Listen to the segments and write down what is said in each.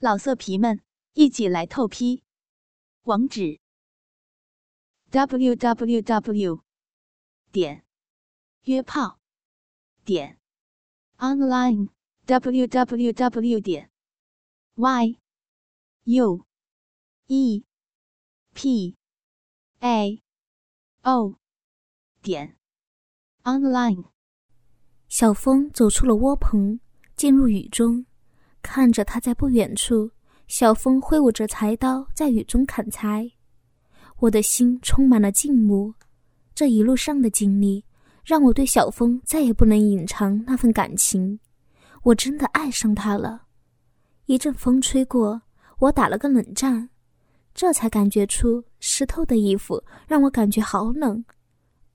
老色皮们，一起来透批！网址：w w w 点约炮点 online w w w 点 y u e p a o 点 online。小风走出了窝棚，进入雨中。看着他在不远处，小风挥舞着柴刀在雨中砍柴，我的心充满了敬慕。这一路上的经历，让我对小风再也不能隐藏那份感情。我真的爱上他了。一阵风吹过，我打了个冷战，这才感觉出湿透的衣服让我感觉好冷，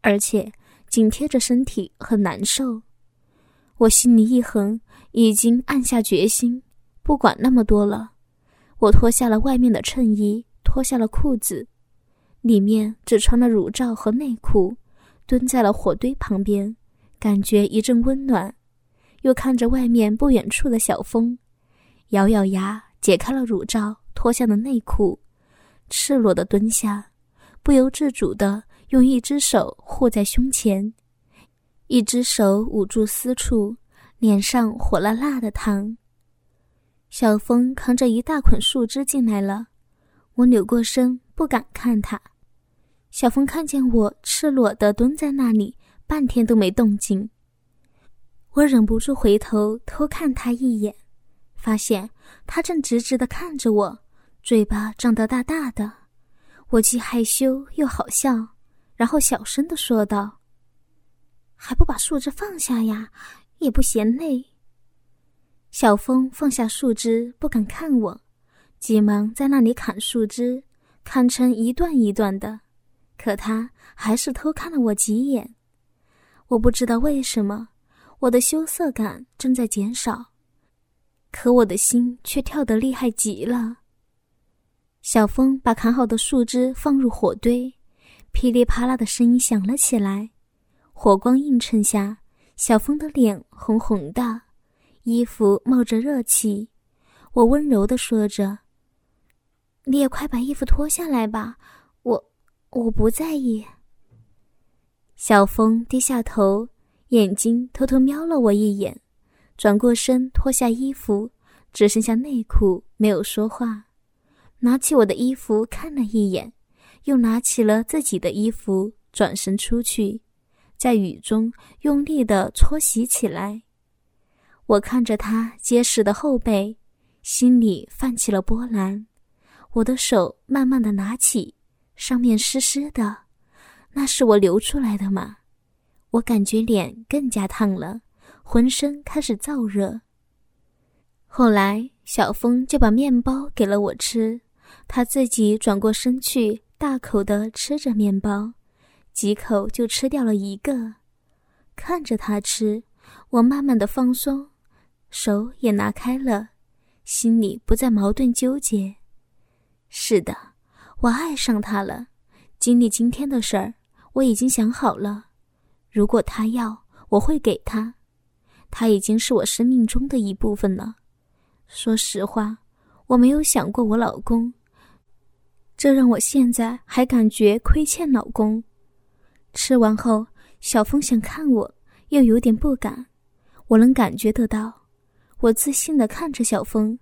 而且紧贴着身体很难受。我心里一横。已经暗下决心，不管那么多了。我脱下了外面的衬衣，脱下了裤子，里面只穿了乳罩和内裤，蹲在了火堆旁边，感觉一阵温暖。又看着外面不远处的小风，咬咬牙解开了乳罩，脱下了内裤，赤裸的蹲下，不由自主的用一只手护在胸前，一只手捂住私处。脸上火辣辣的烫。小峰扛着一大捆树枝进来了，我扭过身不敢看他。小峰看见我赤裸的蹲在那里，半天都没动静。我忍不住回头偷看他一眼，发现他正直直的看着我，嘴巴张得大大的。我既害羞又好笑，然后小声的说道：“还不把树枝放下呀？”也不嫌累。小峰放下树枝，不敢看我，急忙在那里砍树枝，砍成一段一段的。可他还是偷看了我几眼。我不知道为什么，我的羞涩感正在减少，可我的心却跳得厉害极了。小峰把砍好的树枝放入火堆，噼里啪啦的声音响了起来，火光映衬下。小风的脸红红的，衣服冒着热气。我温柔的说着：“你也快把衣服脱下来吧，我我不在意。”小风低下头，眼睛偷偷瞄了我一眼，转过身脱下衣服，只剩下内裤，没有说话。拿起我的衣服看了一眼，又拿起了自己的衣服，转身出去。在雨中用力的搓洗起来，我看着他结实的后背，心里泛起了波澜。我的手慢慢的拿起，上面湿湿的，那是我流出来的吗？我感觉脸更加烫了，浑身开始燥热。后来小峰就把面包给了我吃，他自己转过身去，大口的吃着面包。几口就吃掉了一个，看着他吃，我慢慢的放松，手也拿开了，心里不再矛盾纠结。是的，我爱上他了。经历今天的事儿，我已经想好了，如果他要，我会给他。他已经是我生命中的一部分了。说实话，我没有想过我老公，这让我现在还感觉亏欠老公。吃完后，小峰想看我，又有点不敢。我能感觉得到，我自信的看着小峰，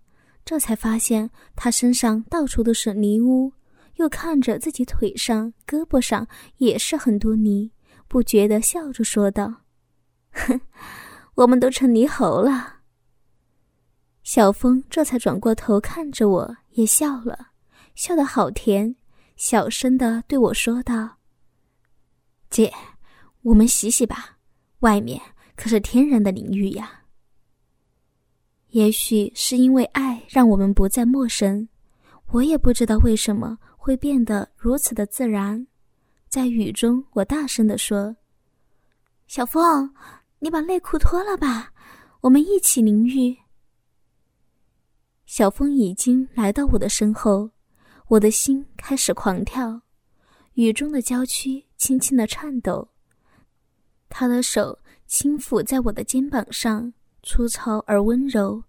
这才发现他身上到处都是泥污，又看着自己腿上、胳膊上也是很多泥，不觉得笑着说道：“哼，我们都成泥猴了。”小峰这才转过头看着我，也笑了，笑得好甜，小声的对我说道。姐，我们洗洗吧，外面可是天然的淋浴呀。也许是因为爱让我们不再陌生，我也不知道为什么会变得如此的自然。在雨中，我大声的说：“小风，你把内裤脱了吧，我们一起淋浴。”小风已经来到我的身后，我的心开始狂跳。雨中的郊区轻轻的颤抖，他的手轻抚在我的肩膀上，粗糙而温柔。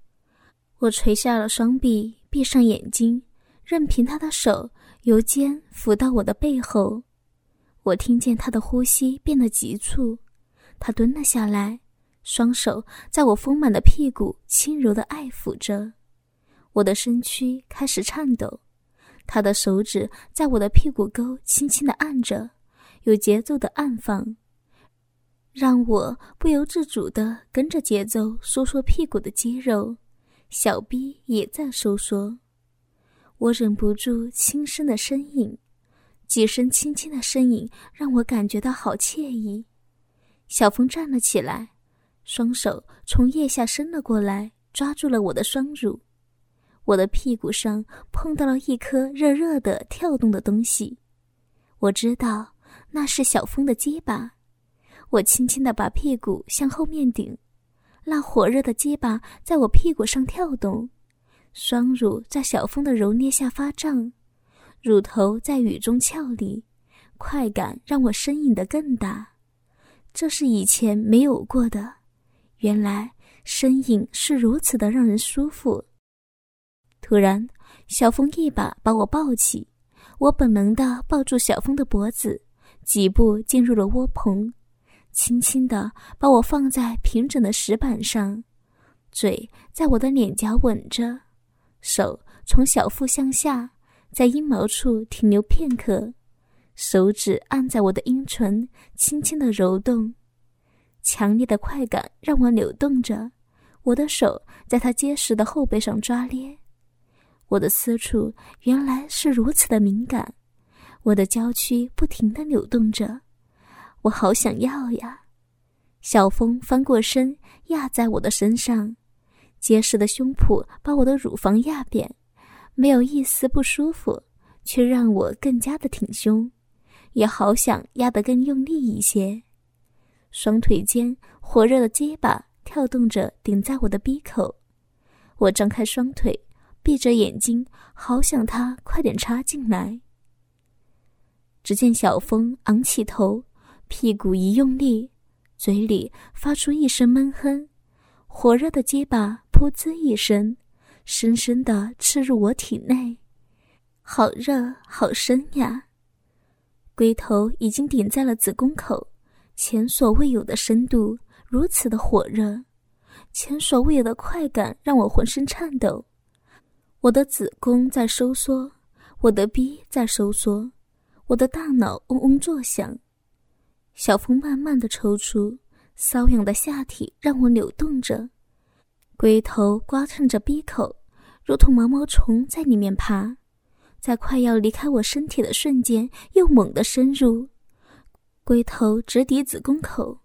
我垂下了双臂，闭上眼睛，任凭他的手由肩抚到我的背后。我听见他的呼吸变得急促，他蹲了下来，双手在我丰满的屁股轻柔的爱抚着。我的身躯开始颤抖，他的手指在我的屁股沟轻轻的按着，有节奏的暗放，让我不由自主的跟着节奏收缩屁股的肌肉，小臂也在收缩。我忍不住轻声的呻吟。几声轻轻的呻吟让我感觉到好惬意。小峰站了起来，双手从腋下伸了过来，抓住了我的双乳。我的屁股上碰到了一颗热热的跳动的东西，我知道那是小峰的鸡巴。我轻轻地把屁股向后面顶，那火热的鸡巴在我屁股上跳动，双乳在小峰的揉捏下发胀。乳头在雨中俏丽，快感让我呻吟的更大，这是以前没有过的。原来呻吟是如此的让人舒服。突然，小峰一把把我抱起，我本能的抱住小峰的脖子，几步进入了窝棚，轻轻的把我放在平整的石板上，嘴在我的脸颊吻着，手从小腹向下。在阴毛处停留片刻，手指按在我的阴唇，轻轻的揉动，强烈的快感让我扭动着，我的手在他结实的后背上抓捏，我的私处原来是如此的敏感，我的娇躯不停的扭动着，我好想要呀！小风翻过身压在我的身上，结实的胸脯把我的乳房压扁。没有一丝不舒服，却让我更加的挺胸，也好想压得更用力一些。双腿间火热的结巴跳动着，顶在我的鼻口。我张开双腿，闭着眼睛，好想他快点插进来。只见小风昂起头，屁股一用力，嘴里发出一声闷哼，火热的结巴噗呲一声。深深的刺入我体内，好热，好深呀！龟头已经顶在了子宫口，前所未有的深度，如此的火热，前所未有的快感让我浑身颤抖。我的子宫在收缩，我的逼在收缩，我的大脑嗡嗡作响。小峰慢慢的抽出，瘙痒的下体让我扭动着。龟头刮蹭着鼻口，如同毛毛虫在里面爬，在快要离开我身体的瞬间，又猛地深入。龟头直抵子宫口，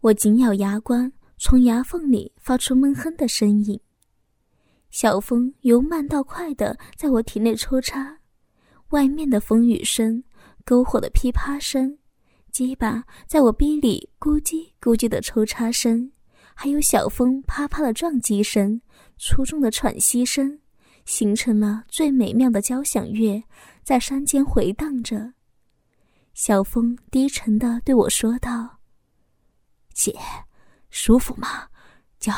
我紧咬牙关，从牙缝里发出闷哼的声音。小风由慢到快的在我体内抽插，外面的风雨声、篝火的噼啪声、鸡巴在我逼里咕叽咕叽的抽插声。还有小风啪啪的撞击声，粗重的喘息声，形成了最美妙的交响乐，在山间回荡着。小风低沉的对我说道：“姐，舒服吗？叫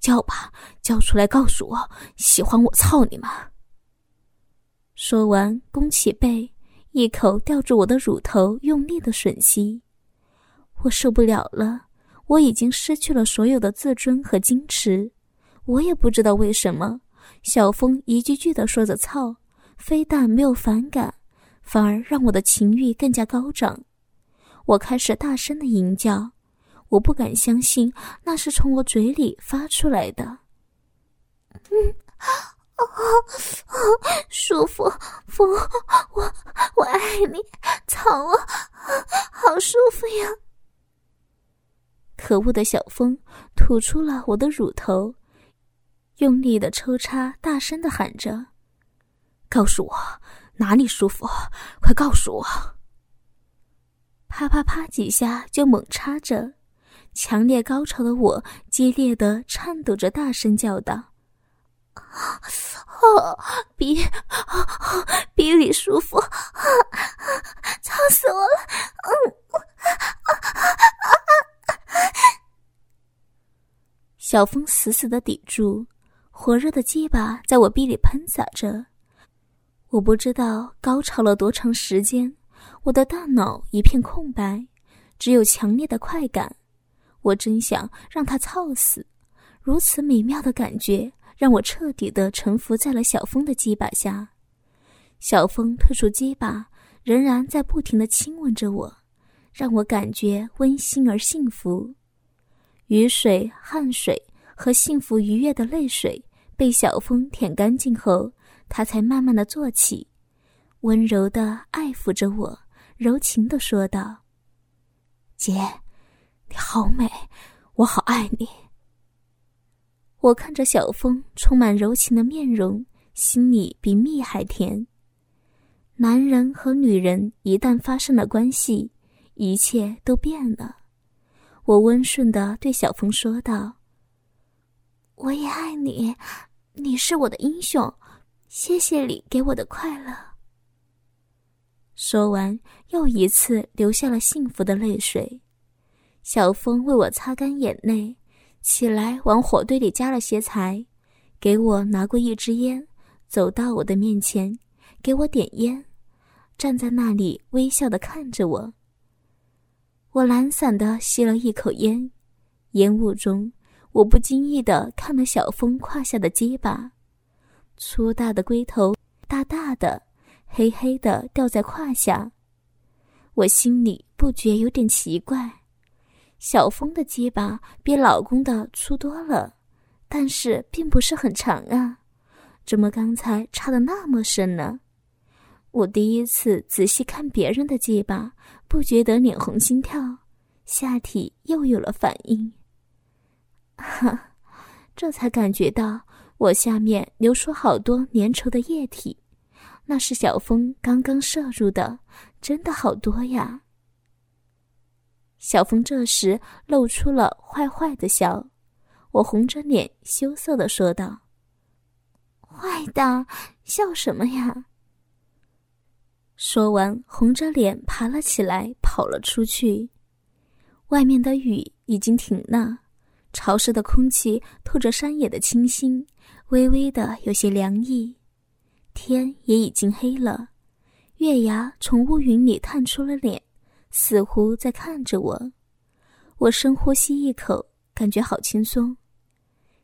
叫吧，叫出来告诉我，喜欢我操你吗？”说完，弓起背，一口吊住我的乳头，用力的吮吸。我受不了了。我已经失去了所有的自尊和矜持，我也不知道为什么，小峰一句句的说着“操”，非但没有反感，反而让我的情欲更加高涨。我开始大声的吟叫，我不敢相信那是从我嘴里发出来的。嗯，啊啊，舒服，风，我我爱你，操啊，好舒服呀！可恶的小风吐出了我的乳头，用力的抽插，大声的喊着：“告诉我哪里舒服，快告诉我！”啪啪啪几下就猛插着，强烈高潮的我激烈的颤抖着，大声叫道：“啊，鼻，鼻里舒服，操死我了！”嗯，小风死死的抵住，火热的鸡巴在我逼里喷洒着。我不知道高潮了多长时间，我的大脑一片空白，只有强烈的快感。我真想让他操死。如此美妙的感觉，让我彻底的臣服在了小峰的鸡巴下。小峰退出鸡巴，仍然在不停的亲吻着我，让我感觉温馨而幸福。雨水、汗水和幸福愉悦的泪水被小峰舔干净后，他才慢慢的坐起，温柔的爱抚着我，柔情的说道：“姐，你好美，我好爱你。”我看着小峰充满柔情的面容，心里比蜜还甜。男人和女人一旦发生了关系，一切都变了。我温顺的对小峰说道：“我也爱你，你是我的英雄，谢谢你给我的快乐。”说完，又一次流下了幸福的泪水。小峰为我擦干眼泪。起来，往火堆里加了些柴，给我拿过一支烟，走到我的面前，给我点烟，站在那里微笑的看着我。我懒散的吸了一口烟，烟雾中，我不经意的看了小峰胯下的鸡巴，粗大的龟头，大大的，黑黑的吊在胯下，我心里不觉有点奇怪。小峰的鸡巴比老公的粗多了，但是并不是很长啊，怎么刚才插的那么深呢？我第一次仔细看别人的鸡巴，不觉得脸红心跳，下体又有了反应。哈，这才感觉到我下面流出好多粘稠的液体，那是小峰刚刚摄入的，真的好多呀。小峰这时露出了坏坏的笑，我红着脸羞涩的说道：“坏的，笑什么呀？”说完，红着脸爬了起来，跑了出去。外面的雨已经停了，潮湿的空气透着山野的清新，微微的有些凉意。天也已经黑了，月牙从乌云里探出了脸。似乎在看着我，我深呼吸一口，感觉好轻松。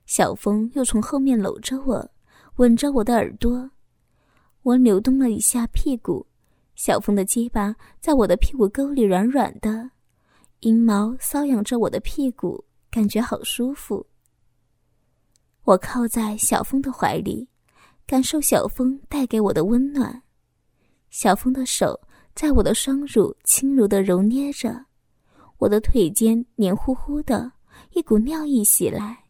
小风又从后面搂着我，吻着我的耳朵。我扭动了一下屁股，小风的鸡巴在我的屁股沟里软软的，阴毛搔痒着我的屁股，感觉好舒服。我靠在小风的怀里，感受小风带给我的温暖。小风的手。在我的双乳轻柔的揉捏着，我的腿间黏糊糊的，一股尿意袭来。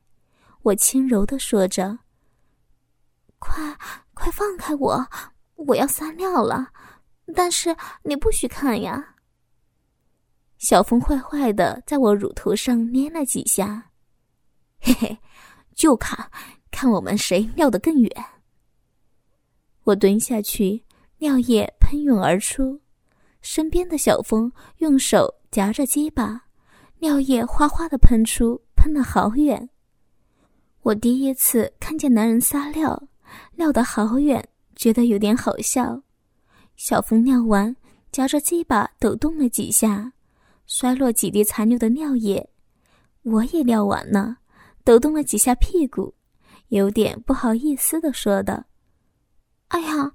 我轻柔的说着：“快，快放开我，我要撒尿了。但是你不许看呀。”小风坏坏的在我乳头上捏了几下，嘿嘿，就看看我们谁尿得更远。我蹲下去，尿液喷涌而出。身边的小峰用手夹着鸡巴，尿液哗哗的喷出，喷了好远。我第一次看见男人撒尿，尿得好远，觉得有点好笑。小峰尿完，夹着鸡巴抖动了几下，摔落几滴残留的尿液。我也尿完了，抖动了几下屁股，有点不好意思的说道：“哎呀，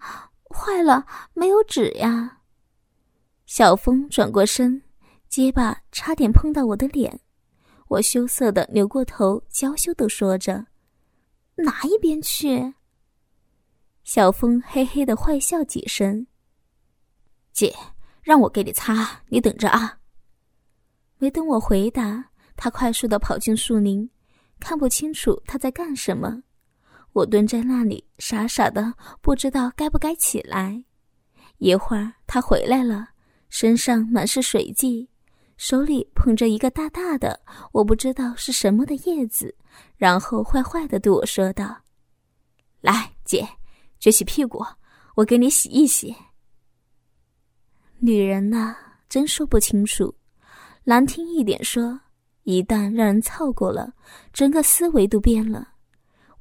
坏了，没有纸呀。”小峰转过身，结巴差点碰到我的脸，我羞涩的扭过头，娇羞的说着：“哪一边去？”小峰嘿嘿的坏笑几声：“姐，让我给你擦，你等着啊。”没等我回答，他快速的跑进树林，看不清楚他在干什么。我蹲在那里，傻傻的不知道该不该起来。一会儿他回来了。身上满是水迹，手里捧着一个大大的，我不知道是什么的叶子，然后坏坏的对我说道：“来，姐，撅起屁股，我给你洗一洗。”女人呐，真说不清楚。难听一点说，一旦让人操过了，整个思维都变了。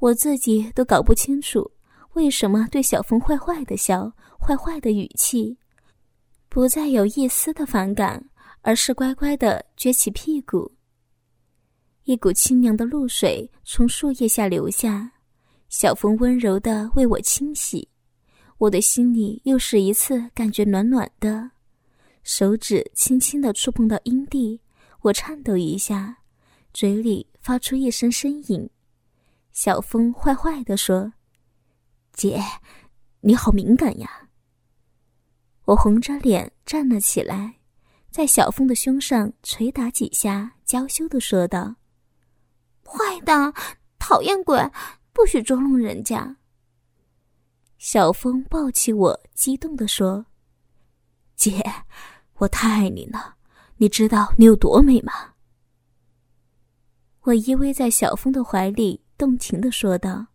我自己都搞不清楚，为什么对小峰坏坏的笑，坏坏的语气，不再有一丝的反感，而是乖乖的撅起屁股。一股清凉的露水从树叶下流下，小风温柔的为我清洗，我的心里又是一次感觉暖暖的。手指轻轻的触碰到阴蒂，我颤抖一下，嘴里发出一声呻吟。小风坏坏的说：“姐，你好敏感呀。”我红着脸站了起来，在小峰的胸上捶打几下，娇羞的说道。坏蛋，讨厌鬼，不许捉弄人家。小峰抱起我，激动的说：“姐，我太爱你了，你知道你有多美吗？”我依偎在小峰的怀里，动情的说道：“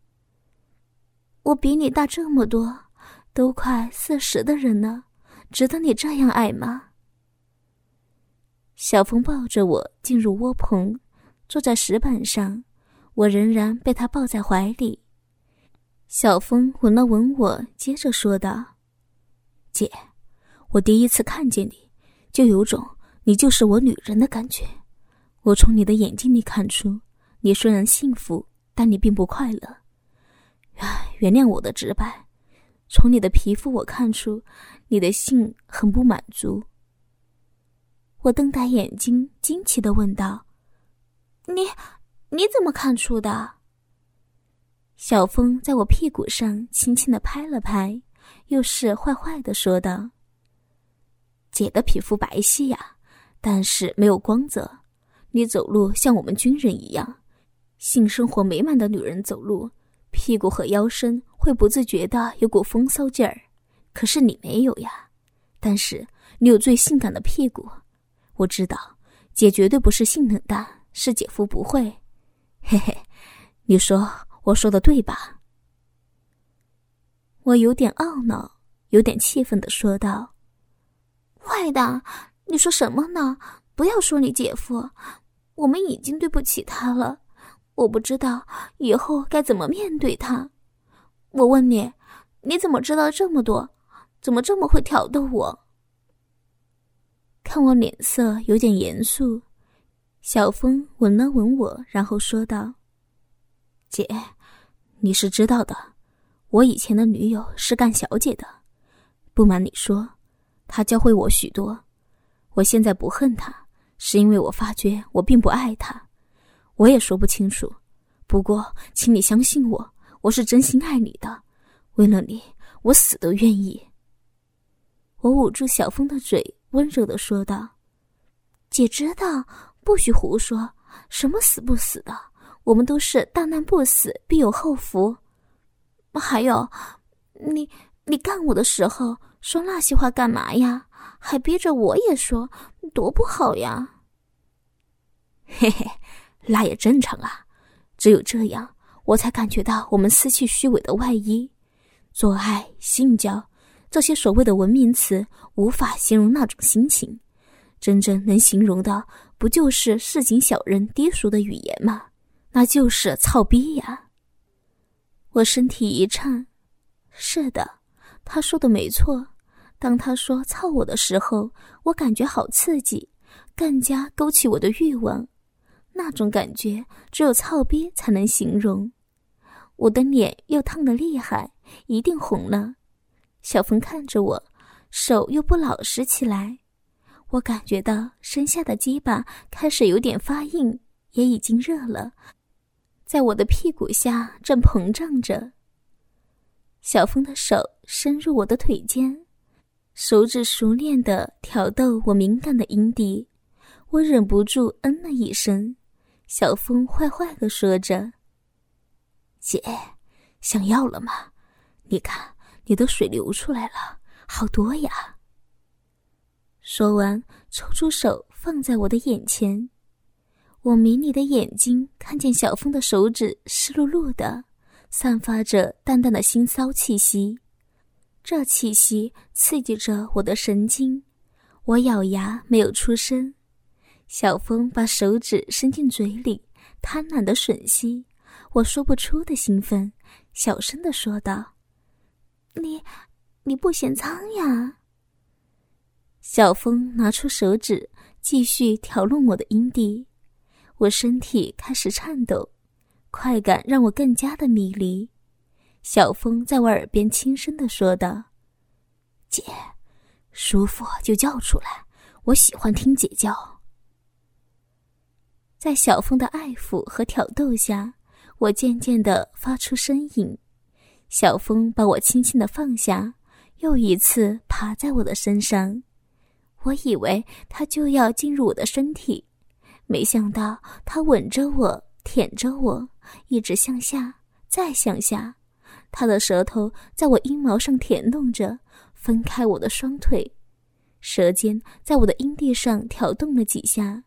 我比你大这么多，都快四十的人了，值得你这样爱吗？”小风抱着我进入窝棚。坐在石板上，我仍然被他抱在怀里。小风吻了吻我，接着说道：“姐，我第一次看见你，就有种你就是我女人的感觉。我从你的眼睛里看出，你虽然幸福，但你并不快乐。唉，原谅我的直白。从你的皮肤，我看出你的性很不满足。”我瞪大眼睛，惊奇的问道。你你怎么看出的？小风在我屁股上轻轻的拍了拍，又是坏坏的说道：“姐的皮肤白皙呀，但是没有光泽。你走路像我们军人一样，性生活美满的女人走路，屁股和腰身会不自觉的有股风骚劲儿。可是你没有呀，但是你有最性感的屁股。我知道，姐绝对不是性冷淡。”是姐夫不会，嘿嘿，你说我说的对吧？我有点懊恼，有点气愤的说道：“坏蛋，你说什么呢？不要说你姐夫，我们已经对不起他了。我不知道以后该怎么面对他。我问你，你怎么知道这么多？怎么这么会挑逗我？看我脸色有点严肃。”小风吻了吻我，然后说道：“姐，你是知道的，我以前的女友是干小姐的。不瞒你说，她教会我许多。我现在不恨她，是因为我发觉我并不爱她。我也说不清楚。不过，请你相信我，我是真心爱你的。为了你，我死都愿意。”我捂住小风的嘴，温柔的说道：“姐知道。”不许胡说！什么死不死的？我们都是大难不死，必有后福。还有，你你干我的时候说那些话干嘛呀？还逼着我也说，多不好呀！嘿嘿，那也正常啊。只有这样，我才感觉到我们撕去虚伪的外衣。做爱、性交这些所谓的文明词，无法形容那种心情。真正能形容的。不就是市井小人低俗的语言吗？那就是操逼呀！我身体一颤，是的，他说的没错。当他说操我的时候，我感觉好刺激，更加勾起我的欲望。那种感觉只有操逼才能形容。我的脸又烫得厉害，一定红了。小峰看着我，手又不老实起来。我感觉到身下的鸡巴开始有点发硬，也已经热了，在我的屁股下正膨胀着。小峰的手伸入我的腿间，手指熟练的挑逗我敏感的阴蒂，我忍不住嗯了一声。小峰坏坏的说着：“姐，想要了吗？你看你的水流出来了，好多呀。”说完，抽出手放在我的眼前，我迷离的眼睛看见小峰的手指湿漉漉的，散发着淡淡的腥骚气息，这气息刺激着我的神经。我咬牙没有出声。小峰把手指伸进嘴里，贪婪的吮吸，我说不出的兴奋，小声的说道：“你，你不嫌脏呀？”小峰拿出手指，继续挑弄我的阴蒂，我身体开始颤抖，快感让我更加的迷离。小峰在我耳边轻声的说道：“姐，舒服就叫出来，我喜欢听姐叫。”在小峰的爱抚和挑逗下，我渐渐地发出呻吟。小风把我轻轻的放下，又一次爬在我的身上。我以为他就要进入我的身体，没想到他吻着我，舔着我，一直向下，再向下。他的舌头在我阴毛上舔弄着，分开我的双腿，舌尖在我的阴蒂上挑动了几下。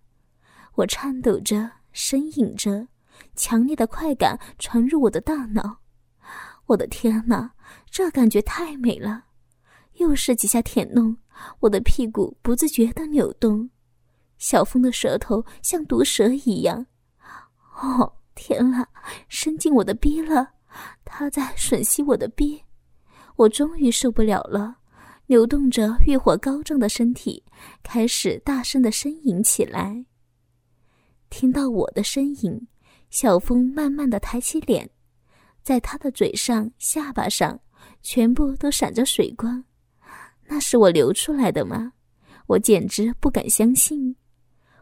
我颤抖着，呻吟着，强烈的快感传入我的大脑。我的天哪，这感觉太美了！又是几下舔弄。我的屁股不自觉的扭动，小峰的舌头像毒蛇一样。哦，天啦，伸进我的逼了！他在吮吸我的逼，我终于受不了了，扭动着欲火高涨的身体，开始大声的呻吟起来。听到我的呻吟，小峰慢慢的抬起脸，在他的嘴上、下巴上，全部都闪着水光。那是我流出来的吗？我简直不敢相信。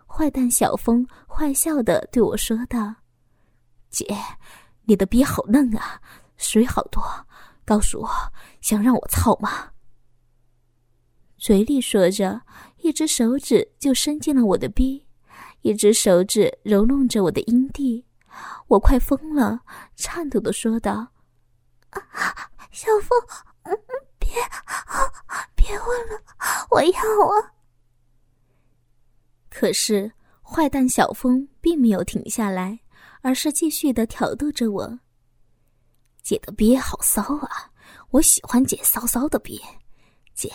坏蛋小峰坏笑的对我说道：“姐，你的逼好嫩啊，水好多，告诉我，想让我操吗？”嘴里说着，一只手指就伸进了我的逼，一只手指揉弄着我的阴蒂。我快疯了，颤抖的说道：“啊，小峰，”别，别问了，我要啊！可是坏蛋小峰并没有停下来，而是继续的挑逗着我。姐的鳖好骚啊，我喜欢姐骚骚的鳖。姐，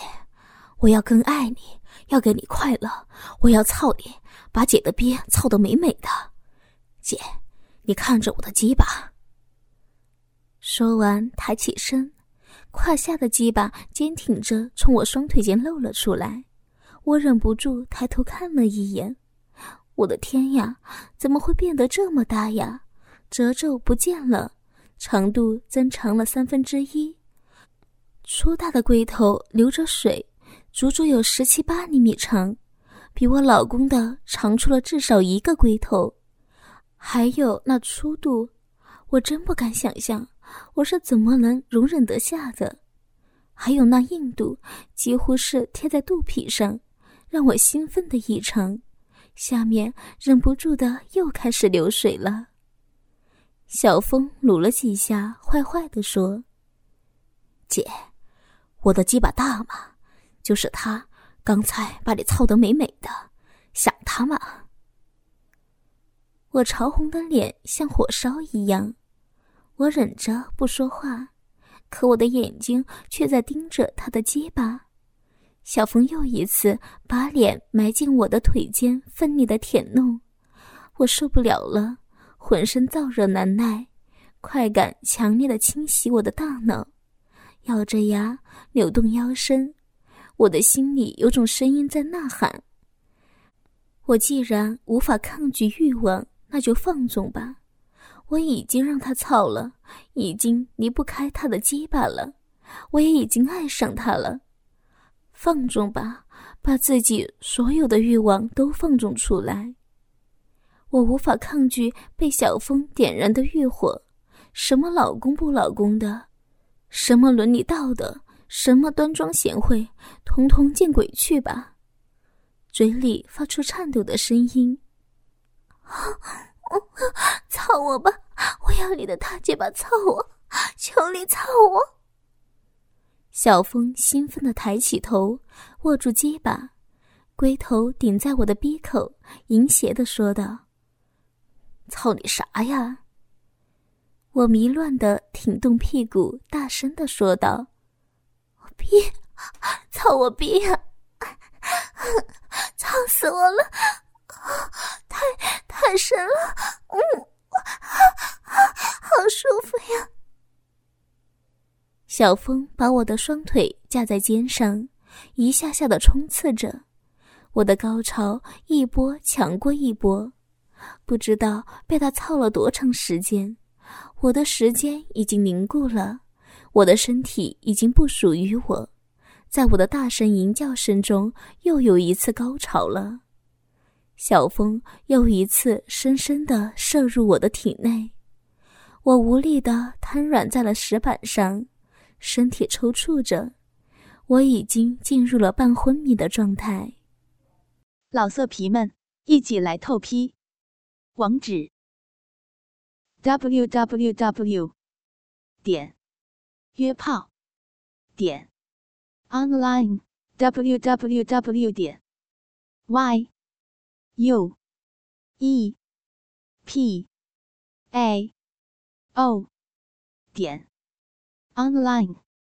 我要更爱你，要给你快乐，我要操你，把姐的鳖操得美美的。姐，你看着我的鸡巴。说完，抬起身。胯下的鸡巴坚挺着，从我双腿间露了出来。我忍不住抬头看了一眼，我的天呀，怎么会变得这么大呀？褶皱不见了，长度增长了三分之一。粗大的龟头流着水，足足有十七八厘米长，比我老公的长出了至少一个龟头。还有那粗度，我真不敢想象。我是怎么能容忍得下的？还有那硬度，几乎是贴在肚皮上，让我兴奋的异常。下面忍不住的又开始流水了。小峰撸了几下，坏坏的说：“姐，我的鸡巴大吗？就是他刚才把你操得美美的，想他吗？”我潮红的脸像火烧一样。我忍着不说话，可我的眼睛却在盯着他的结巴。小峰又一次把脸埋进我的腿间，奋力的舔弄。我受不了了，浑身燥热难耐，快感强烈的侵袭我的大脑。咬着牙，扭动腰身，我的心里有种声音在呐喊：我既然无法抗拒欲望，那就放纵吧。我已经让他操了，已经离不开他的鸡巴了，我也已经爱上他了。放纵吧，把自己所有的欲望都放纵出来。我无法抗拒被小峰点燃的欲火，什么老公不老公的，什么伦理道德，什么端庄贤惠，统统见鬼去吧！嘴里发出颤抖的声音。操我吧！我要你的大鸡巴操我！求你操我！小峰兴奋的抬起头，握住鸡巴，龟头顶在我的鼻口，淫邪的说道：“操你啥呀？”我迷乱的挺动屁股，大声的说道：“我逼，操我逼呀！操死我了！太太深了！”嗯。好舒服呀！小风把我的双腿架在肩上，一下下的冲刺着，我的高潮一波强过一波，不知道被他操了多长时间，我的时间已经凝固了，我的身体已经不属于我，在我的大声吟叫声中，又有一次高潮了。小风又一次深深地射入我的体内，我无力地瘫软在了石板上，身体抽搐着，我已经进入了半昏迷的状态。老色皮们，一起来透批！网址：w w w. 点约炮点 online w w w. 点 y。U E. P. A. O. 点。Online。